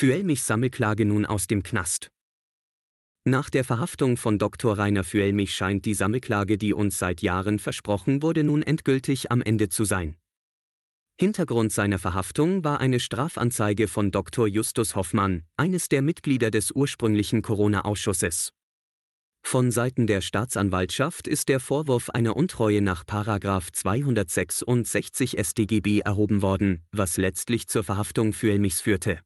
Füelmich Sammelklage nun aus dem Knast. Nach der Verhaftung von Dr. Rainer Füelmich scheint die Sammelklage, die uns seit Jahren versprochen wurde, nun endgültig am Ende zu sein. Hintergrund seiner Verhaftung war eine Strafanzeige von Dr. Justus Hoffmann, eines der Mitglieder des ursprünglichen Corona-Ausschusses. Von Seiten der Staatsanwaltschaft ist der Vorwurf einer Untreue nach 266 StGB erhoben worden, was letztlich zur Verhaftung Füelmichs führte.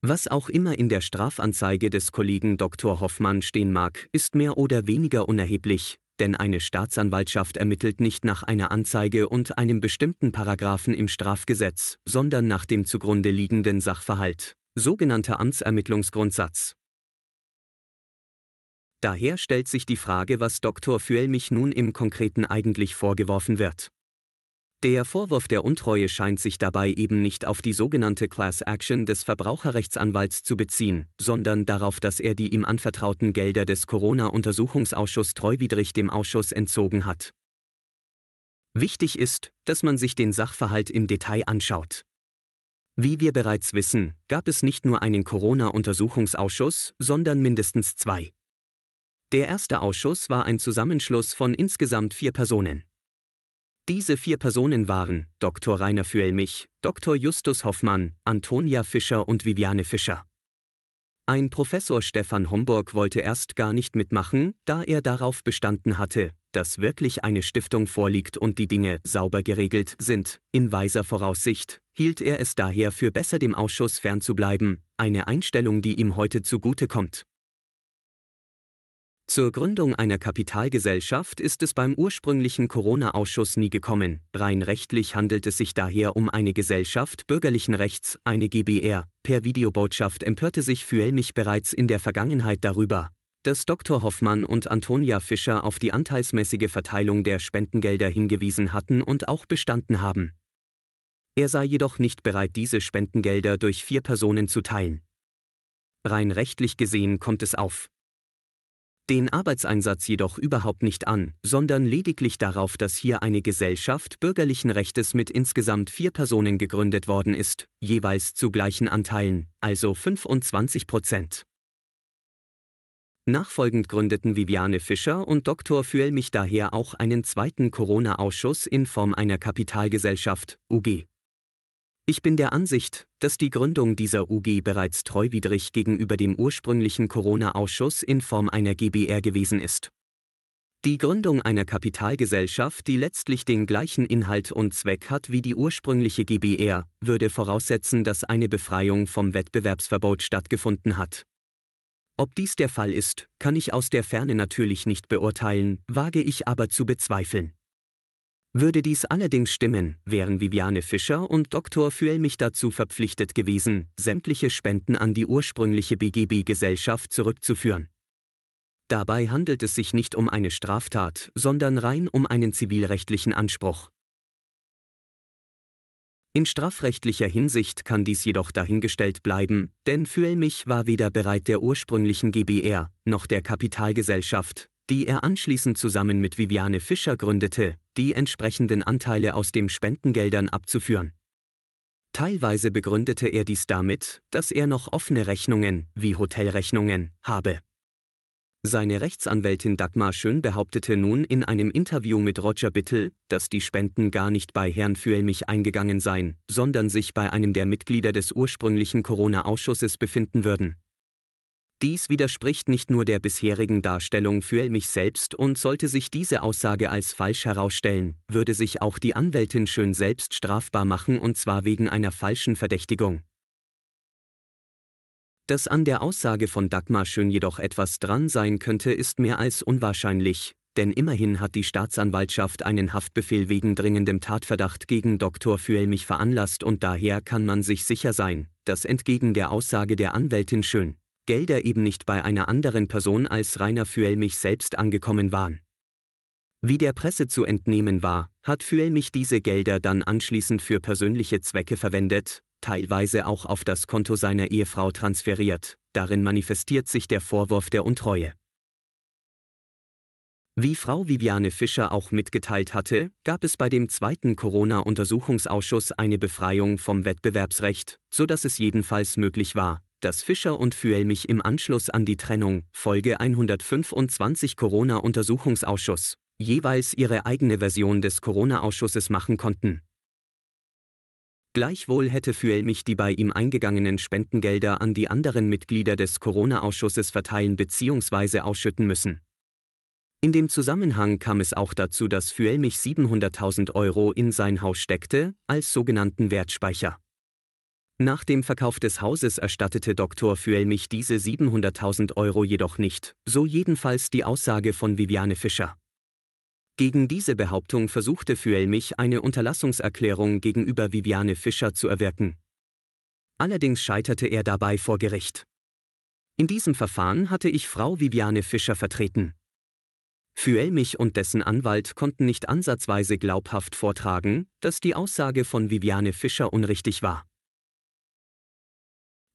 Was auch immer in der Strafanzeige des Kollegen Dr. Hoffmann stehen mag, ist mehr oder weniger unerheblich, denn eine Staatsanwaltschaft ermittelt nicht nach einer Anzeige und einem bestimmten Paragraphen im Strafgesetz, sondern nach dem zugrunde liegenden Sachverhalt, sogenannter Amtsermittlungsgrundsatz. Daher stellt sich die Frage, was Dr. Füelmich nun im Konkreten eigentlich vorgeworfen wird. Der Vorwurf der Untreue scheint sich dabei eben nicht auf die sogenannte Class Action des Verbraucherrechtsanwalts zu beziehen, sondern darauf, dass er die ihm anvertrauten Gelder des Corona-Untersuchungsausschusses treuwidrig dem Ausschuss entzogen hat. Wichtig ist, dass man sich den Sachverhalt im Detail anschaut. Wie wir bereits wissen, gab es nicht nur einen Corona-Untersuchungsausschuss, sondern mindestens zwei. Der erste Ausschuss war ein Zusammenschluss von insgesamt vier Personen. Diese vier Personen waren Dr. Rainer Füelmich, Dr. Justus Hoffmann, Antonia Fischer und Viviane Fischer. Ein Professor Stefan Homburg wollte erst gar nicht mitmachen, da er darauf bestanden hatte, dass wirklich eine Stiftung vorliegt und die Dinge sauber geregelt sind. In weiser Voraussicht hielt er es daher für besser, dem Ausschuss fernzubleiben, eine Einstellung, die ihm heute zugute kommt. Zur Gründung einer Kapitalgesellschaft ist es beim ursprünglichen Corona-Ausschuss nie gekommen. Rein rechtlich handelt es sich daher um eine Gesellschaft bürgerlichen Rechts, eine GBR. Per Videobotschaft empörte sich Füelmich bereits in der Vergangenheit darüber, dass Dr. Hoffmann und Antonia Fischer auf die anteilsmäßige Verteilung der Spendengelder hingewiesen hatten und auch bestanden haben. Er sei jedoch nicht bereit, diese Spendengelder durch vier Personen zu teilen. Rein rechtlich gesehen kommt es auf den Arbeitseinsatz jedoch überhaupt nicht an, sondern lediglich darauf, dass hier eine Gesellschaft bürgerlichen Rechtes mit insgesamt vier Personen gegründet worden ist, jeweils zu gleichen Anteilen, also 25 Prozent. Nachfolgend gründeten Viviane Fischer und Dr. Füelmich daher auch einen zweiten Corona-Ausschuss in Form einer Kapitalgesellschaft, UG. Ich bin der Ansicht, dass die Gründung dieser UG bereits treuwidrig gegenüber dem ursprünglichen Corona-Ausschuss in Form einer GBR gewesen ist. Die Gründung einer Kapitalgesellschaft, die letztlich den gleichen Inhalt und Zweck hat wie die ursprüngliche GBR, würde voraussetzen, dass eine Befreiung vom Wettbewerbsverbot stattgefunden hat. Ob dies der Fall ist, kann ich aus der Ferne natürlich nicht beurteilen, wage ich aber zu bezweifeln. Würde dies allerdings stimmen, wären Viviane Fischer und Dr. Füelmich dazu verpflichtet gewesen, sämtliche Spenden an die ursprüngliche BGB-Gesellschaft zurückzuführen. Dabei handelt es sich nicht um eine Straftat, sondern rein um einen zivilrechtlichen Anspruch. In strafrechtlicher Hinsicht kann dies jedoch dahingestellt bleiben, denn Füelmich war weder bereit der ursprünglichen GBR noch der Kapitalgesellschaft, die er anschließend zusammen mit Viviane Fischer gründete, die entsprechenden Anteile aus den Spendengeldern abzuführen. Teilweise begründete er dies damit, dass er noch offene Rechnungen, wie Hotelrechnungen, habe. Seine Rechtsanwältin Dagmar Schön behauptete nun in einem Interview mit Roger Bittel, dass die Spenden gar nicht bei Herrn Füelmich eingegangen seien, sondern sich bei einem der Mitglieder des ursprünglichen Corona-Ausschusses befinden würden. Dies widerspricht nicht nur der bisherigen Darstellung für mich selbst und sollte sich diese Aussage als falsch herausstellen, würde sich auch die Anwältin schön selbst strafbar machen und zwar wegen einer falschen Verdächtigung. Dass an der Aussage von Dagmar Schön jedoch etwas dran sein könnte, ist mehr als unwahrscheinlich, denn immerhin hat die Staatsanwaltschaft einen Haftbefehl wegen dringendem Tatverdacht gegen Dr. Füelmich veranlasst und daher kann man sich sicher sein, dass entgegen der Aussage der Anwältin Schön Gelder eben nicht bei einer anderen Person als Rainer Füelmich selbst angekommen waren. Wie der Presse zu entnehmen war, hat Füelmich diese Gelder dann anschließend für persönliche Zwecke verwendet, teilweise auch auf das Konto seiner Ehefrau transferiert, darin manifestiert sich der Vorwurf der Untreue. Wie Frau Viviane Fischer auch mitgeteilt hatte, gab es bei dem zweiten Corona-Untersuchungsausschuss eine Befreiung vom Wettbewerbsrecht, so dass es jedenfalls möglich war, dass Fischer und Füelmich im Anschluss an die Trennung, Folge 125 Corona-Untersuchungsausschuss, jeweils ihre eigene Version des Corona-Ausschusses machen konnten. Gleichwohl hätte Füelmich die bei ihm eingegangenen Spendengelder an die anderen Mitglieder des Corona-Ausschusses verteilen bzw. ausschütten müssen. In dem Zusammenhang kam es auch dazu, dass Füelmich 700.000 Euro in sein Haus steckte, als sogenannten Wertspeicher. Nach dem Verkauf des Hauses erstattete Dr. Füelmich diese 700.000 Euro jedoch nicht, so jedenfalls die Aussage von Viviane Fischer. Gegen diese Behauptung versuchte Füelmich eine Unterlassungserklärung gegenüber Viviane Fischer zu erwirken. Allerdings scheiterte er dabei vor Gericht. In diesem Verfahren hatte ich Frau Viviane Fischer vertreten. Füelmich und dessen Anwalt konnten nicht ansatzweise glaubhaft vortragen, dass die Aussage von Viviane Fischer unrichtig war.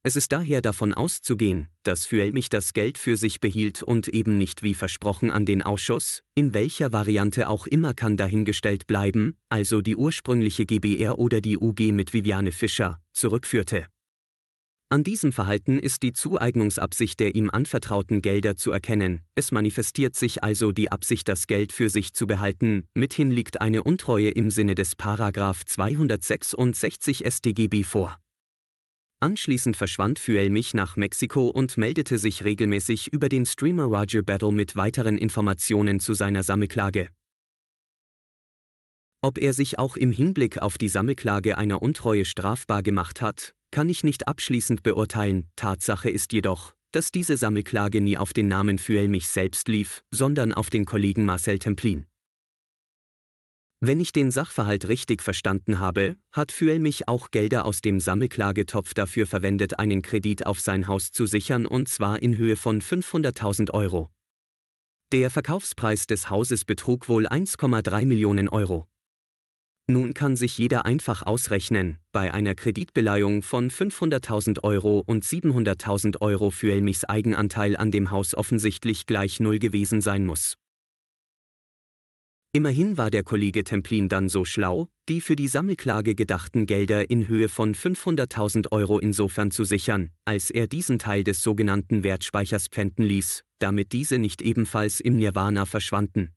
Es ist daher davon auszugehen, dass Füelmich das Geld für sich behielt und eben nicht wie versprochen an den Ausschuss, in welcher Variante auch immer kann dahingestellt bleiben, also die ursprüngliche GBR oder die UG mit Viviane Fischer, zurückführte. An diesem Verhalten ist die Zueignungsabsicht der ihm anvertrauten Gelder zu erkennen, es manifestiert sich also die Absicht das Geld für sich zu behalten, mithin liegt eine Untreue im Sinne des Paragraph 266 StGB vor. Anschließend verschwand Füelmich nach Mexiko und meldete sich regelmäßig über den Streamer Roger Battle mit weiteren Informationen zu seiner Sammelklage. Ob er sich auch im Hinblick auf die Sammelklage einer Untreue strafbar gemacht hat, kann ich nicht abschließend beurteilen, Tatsache ist jedoch, dass diese Sammelklage nie auf den Namen Füelmich selbst lief, sondern auf den Kollegen Marcel Templin. Wenn ich den Sachverhalt richtig verstanden habe, hat Füelmich auch Gelder aus dem Sammelklagetopf dafür verwendet, einen Kredit auf sein Haus zu sichern und zwar in Höhe von 500.000 Euro. Der Verkaufspreis des Hauses betrug wohl 1,3 Millionen Euro. Nun kann sich jeder einfach ausrechnen, bei einer Kreditbeleihung von 500.000 Euro und 700.000 Euro Füelmichs Eigenanteil an dem Haus offensichtlich gleich Null gewesen sein muss. Immerhin war der Kollege Templin dann so schlau, die für die Sammelklage gedachten Gelder in Höhe von 500.000 Euro insofern zu sichern, als er diesen Teil des sogenannten Wertspeichers pfänden ließ, damit diese nicht ebenfalls im Nirvana verschwanden.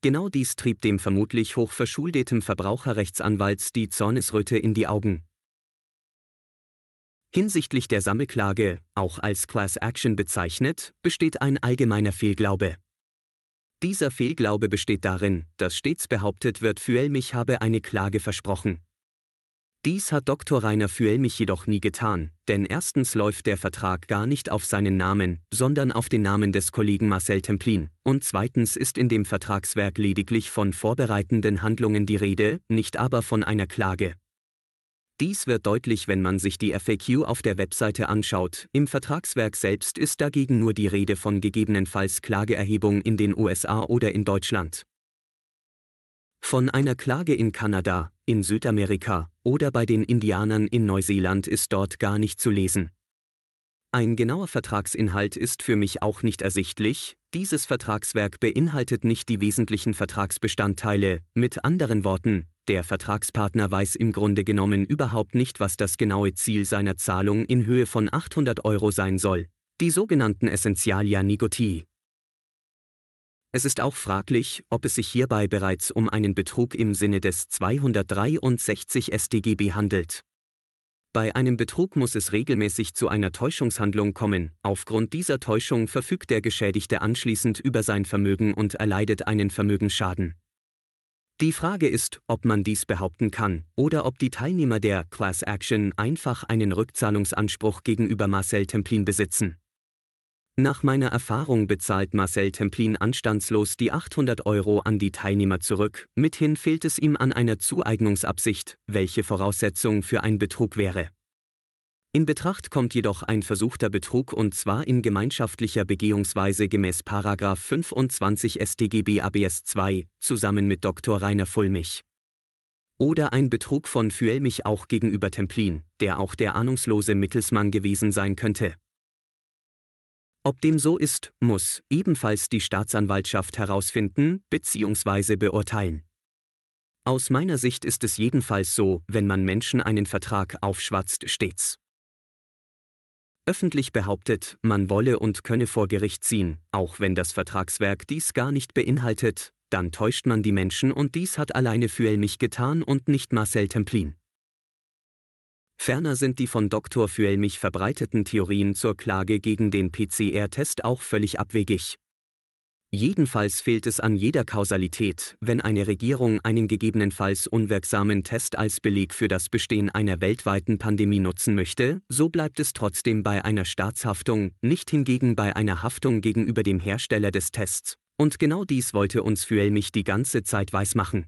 Genau dies trieb dem vermutlich hochverschuldeten Verbraucherrechtsanwalts die Zornesröte in die Augen. Hinsichtlich der Sammelklage, auch als Class Action bezeichnet, besteht ein allgemeiner Fehlglaube. Dieser Fehlglaube besteht darin, dass stets behauptet wird, Füelmich habe eine Klage versprochen. Dies hat Dr. Rainer Füelmich jedoch nie getan, denn erstens läuft der Vertrag gar nicht auf seinen Namen, sondern auf den Namen des Kollegen Marcel Templin, und zweitens ist in dem Vertragswerk lediglich von vorbereitenden Handlungen die Rede, nicht aber von einer Klage. Dies wird deutlich, wenn man sich die FAQ auf der Webseite anschaut. Im Vertragswerk selbst ist dagegen nur die Rede von gegebenenfalls Klageerhebung in den USA oder in Deutschland. Von einer Klage in Kanada, in Südamerika oder bei den Indianern in Neuseeland ist dort gar nicht zu lesen. Ein genauer Vertragsinhalt ist für mich auch nicht ersichtlich, dieses Vertragswerk beinhaltet nicht die wesentlichen Vertragsbestandteile, mit anderen Worten, der Vertragspartner weiß im Grunde genommen überhaupt nicht, was das genaue Ziel seiner Zahlung in Höhe von 800 Euro sein soll, die sogenannten Essentialia Nigotii. Es ist auch fraglich, ob es sich hierbei bereits um einen Betrug im Sinne des 263 StGB handelt. Bei einem Betrug muss es regelmäßig zu einer Täuschungshandlung kommen, aufgrund dieser Täuschung verfügt der Geschädigte anschließend über sein Vermögen und erleidet einen Vermögensschaden. Die Frage ist, ob man dies behaupten kann, oder ob die Teilnehmer der Class Action einfach einen Rückzahlungsanspruch gegenüber Marcel Templin besitzen. Nach meiner Erfahrung bezahlt Marcel Templin anstandslos die 800 Euro an die Teilnehmer zurück, mithin fehlt es ihm an einer Zueignungsabsicht, welche Voraussetzung für ein Betrug wäre. In Betracht kommt jedoch ein versuchter Betrug und zwar in gemeinschaftlicher Begehungsweise gemäß 25 StGB ABS 2, zusammen mit Dr. Rainer Fullmich. Oder ein Betrug von Füelmich auch gegenüber Templin, der auch der ahnungslose Mittelsmann gewesen sein könnte. Ob dem so ist, muss ebenfalls die Staatsanwaltschaft herausfinden bzw. beurteilen. Aus meiner Sicht ist es jedenfalls so, wenn man Menschen einen Vertrag aufschwatzt, stets. Öffentlich behauptet, man wolle und könne vor Gericht ziehen, auch wenn das Vertragswerk dies gar nicht beinhaltet, dann täuscht man die Menschen und dies hat alleine Füelmich getan und nicht Marcel Templin. Ferner sind die von Dr. Füelmich verbreiteten Theorien zur Klage gegen den PCR-Test auch völlig abwegig. Jedenfalls fehlt es an jeder Kausalität, wenn eine Regierung einen gegebenenfalls unwirksamen Test als Beleg für das Bestehen einer weltweiten Pandemie nutzen möchte, so bleibt es trotzdem bei einer Staatshaftung, nicht hingegen bei einer Haftung gegenüber dem Hersteller des Tests. Und genau dies wollte uns Füelmich die ganze Zeit weismachen.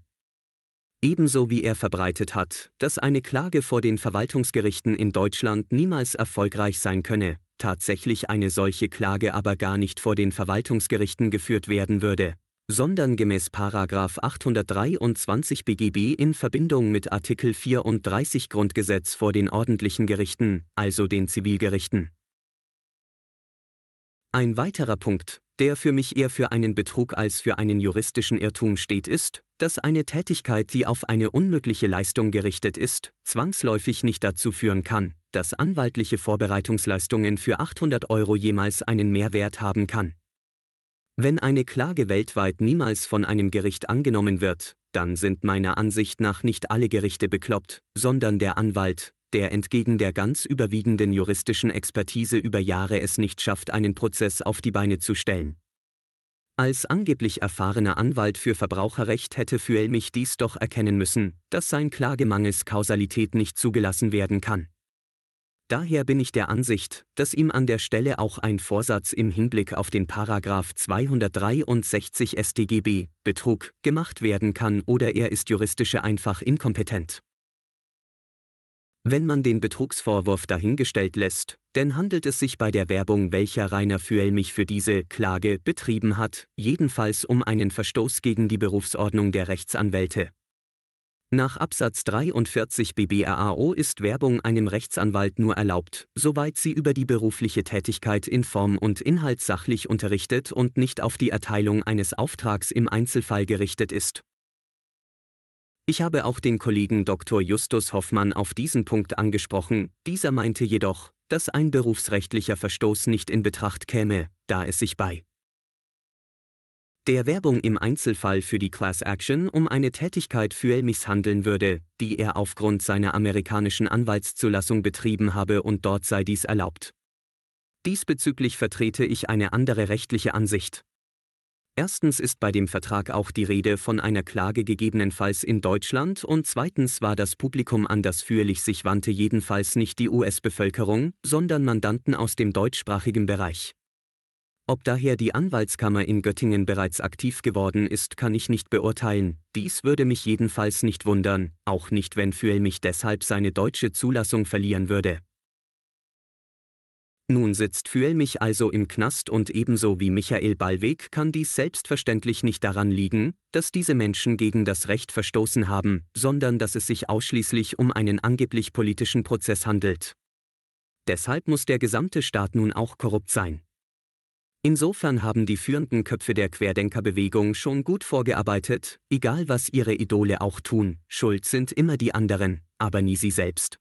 Ebenso wie er verbreitet hat, dass eine Klage vor den Verwaltungsgerichten in Deutschland niemals erfolgreich sein könne, tatsächlich eine solche Klage aber gar nicht vor den Verwaltungsgerichten geführt werden würde, sondern gemäß 823 BGB in Verbindung mit Artikel 34 Grundgesetz vor den ordentlichen Gerichten, also den Zivilgerichten. Ein weiterer Punkt, der für mich eher für einen Betrug als für einen juristischen Irrtum steht, ist, dass eine Tätigkeit, die auf eine unmögliche Leistung gerichtet ist, zwangsläufig nicht dazu führen kann, dass anwaltliche Vorbereitungsleistungen für 800 Euro jemals einen Mehrwert haben kann. Wenn eine Klage weltweit niemals von einem Gericht angenommen wird, dann sind meiner Ansicht nach nicht alle Gerichte bekloppt, sondern der Anwalt, der entgegen der ganz überwiegenden juristischen Expertise über Jahre es nicht schafft, einen Prozess auf die Beine zu stellen. Als angeblich erfahrener Anwalt für Verbraucherrecht hätte Füelmich dies doch erkennen müssen, dass sein Klagemangels Kausalität nicht zugelassen werden kann. Daher bin ich der Ansicht, dass ihm an der Stelle auch ein Vorsatz im Hinblick auf den Paragraph 263 StGB, Betrug, gemacht werden kann oder er ist juristische einfach inkompetent. Wenn man den Betrugsvorwurf dahingestellt lässt, denn handelt es sich bei der Werbung, welcher Rainer Füelmich für diese Klage betrieben hat, jedenfalls um einen Verstoß gegen die Berufsordnung der Rechtsanwälte. Nach Absatz 43 BBRAO ist Werbung einem Rechtsanwalt nur erlaubt, soweit sie über die berufliche Tätigkeit in Form und Inhalt sachlich unterrichtet und nicht auf die Erteilung eines Auftrags im Einzelfall gerichtet ist. Ich habe auch den Kollegen Dr. Justus Hoffmann auf diesen Punkt angesprochen, dieser meinte jedoch, dass ein berufsrechtlicher Verstoß nicht in Betracht käme, da es sich bei der Werbung im Einzelfall für die Class Action um eine Tätigkeit für Elmis handeln würde, die er aufgrund seiner amerikanischen Anwaltszulassung betrieben habe und dort sei dies erlaubt. Diesbezüglich vertrete ich eine andere rechtliche Ansicht. Erstens ist bei dem Vertrag auch die Rede von einer Klage gegebenenfalls in Deutschland und zweitens war das Publikum an das Fürlich sich wandte jedenfalls nicht die US-Bevölkerung, sondern Mandanten aus dem deutschsprachigen Bereich. Ob daher die Anwaltskammer in Göttingen bereits aktiv geworden ist, kann ich nicht beurteilen, dies würde mich jedenfalls nicht wundern, auch nicht wenn mich deshalb seine deutsche Zulassung verlieren würde. Nun sitzt mich also im Knast und ebenso wie Michael Ballweg kann dies selbstverständlich nicht daran liegen, dass diese Menschen gegen das Recht verstoßen haben, sondern dass es sich ausschließlich um einen angeblich politischen Prozess handelt. Deshalb muss der gesamte Staat nun auch korrupt sein. Insofern haben die führenden Köpfe der Querdenkerbewegung schon gut vorgearbeitet, egal was ihre Idole auch tun, schuld sind immer die anderen, aber nie sie selbst.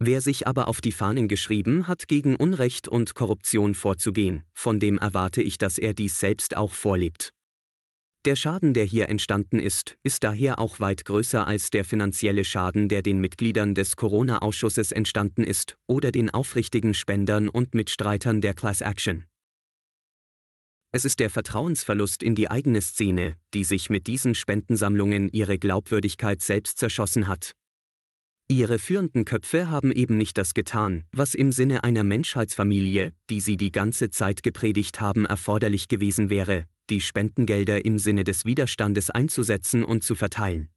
Wer sich aber auf die Fahnen geschrieben hat, gegen Unrecht und Korruption vorzugehen, von dem erwarte ich, dass er dies selbst auch vorlebt. Der Schaden, der hier entstanden ist, ist daher auch weit größer als der finanzielle Schaden, der den Mitgliedern des Corona-Ausschusses entstanden ist, oder den aufrichtigen Spendern und Mitstreitern der Class Action. Es ist der Vertrauensverlust in die eigene Szene, die sich mit diesen Spendensammlungen ihre Glaubwürdigkeit selbst zerschossen hat. Ihre führenden Köpfe haben eben nicht das getan, was im Sinne einer Menschheitsfamilie, die sie die ganze Zeit gepredigt haben, erforderlich gewesen wäre, die Spendengelder im Sinne des Widerstandes einzusetzen und zu verteilen.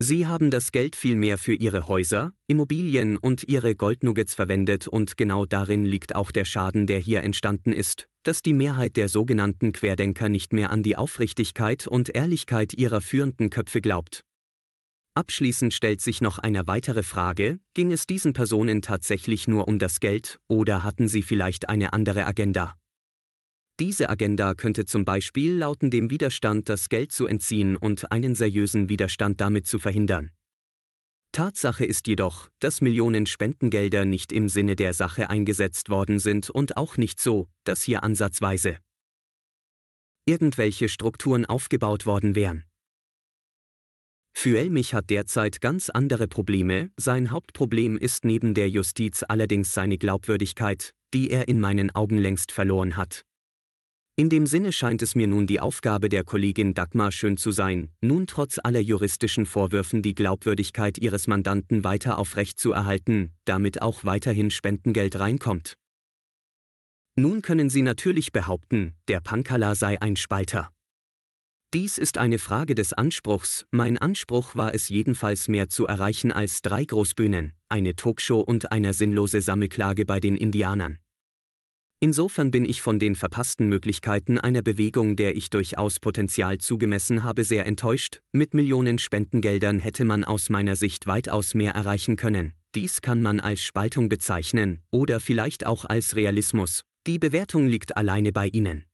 Sie haben das Geld vielmehr für ihre Häuser, Immobilien und ihre Goldnuggets verwendet und genau darin liegt auch der Schaden, der hier entstanden ist, dass die Mehrheit der sogenannten Querdenker nicht mehr an die Aufrichtigkeit und Ehrlichkeit ihrer führenden Köpfe glaubt. Abschließend stellt sich noch eine weitere Frage, ging es diesen Personen tatsächlich nur um das Geld oder hatten sie vielleicht eine andere Agenda? Diese Agenda könnte zum Beispiel lauten, dem Widerstand das Geld zu entziehen und einen seriösen Widerstand damit zu verhindern. Tatsache ist jedoch, dass Millionen Spendengelder nicht im Sinne der Sache eingesetzt worden sind und auch nicht so, dass hier ansatzweise irgendwelche Strukturen aufgebaut worden wären. Füelmich hat derzeit ganz andere Probleme, sein Hauptproblem ist neben der Justiz allerdings seine Glaubwürdigkeit, die er in meinen Augen längst verloren hat. In dem Sinne scheint es mir nun die Aufgabe der Kollegin Dagmar Schön zu sein, nun trotz aller juristischen Vorwürfen die Glaubwürdigkeit ihres Mandanten weiter aufrecht zu erhalten, damit auch weiterhin Spendengeld reinkommt. Nun können Sie natürlich behaupten, der Pankala sei ein Spalter. Dies ist eine Frage des Anspruchs, mein Anspruch war es jedenfalls mehr zu erreichen als drei Großbühnen, eine Talkshow und eine sinnlose Sammelklage bei den Indianern. Insofern bin ich von den verpassten Möglichkeiten einer Bewegung, der ich durchaus Potenzial zugemessen habe, sehr enttäuscht. Mit Millionen Spendengeldern hätte man aus meiner Sicht weitaus mehr erreichen können. Dies kann man als Spaltung bezeichnen oder vielleicht auch als Realismus. Die Bewertung liegt alleine bei Ihnen.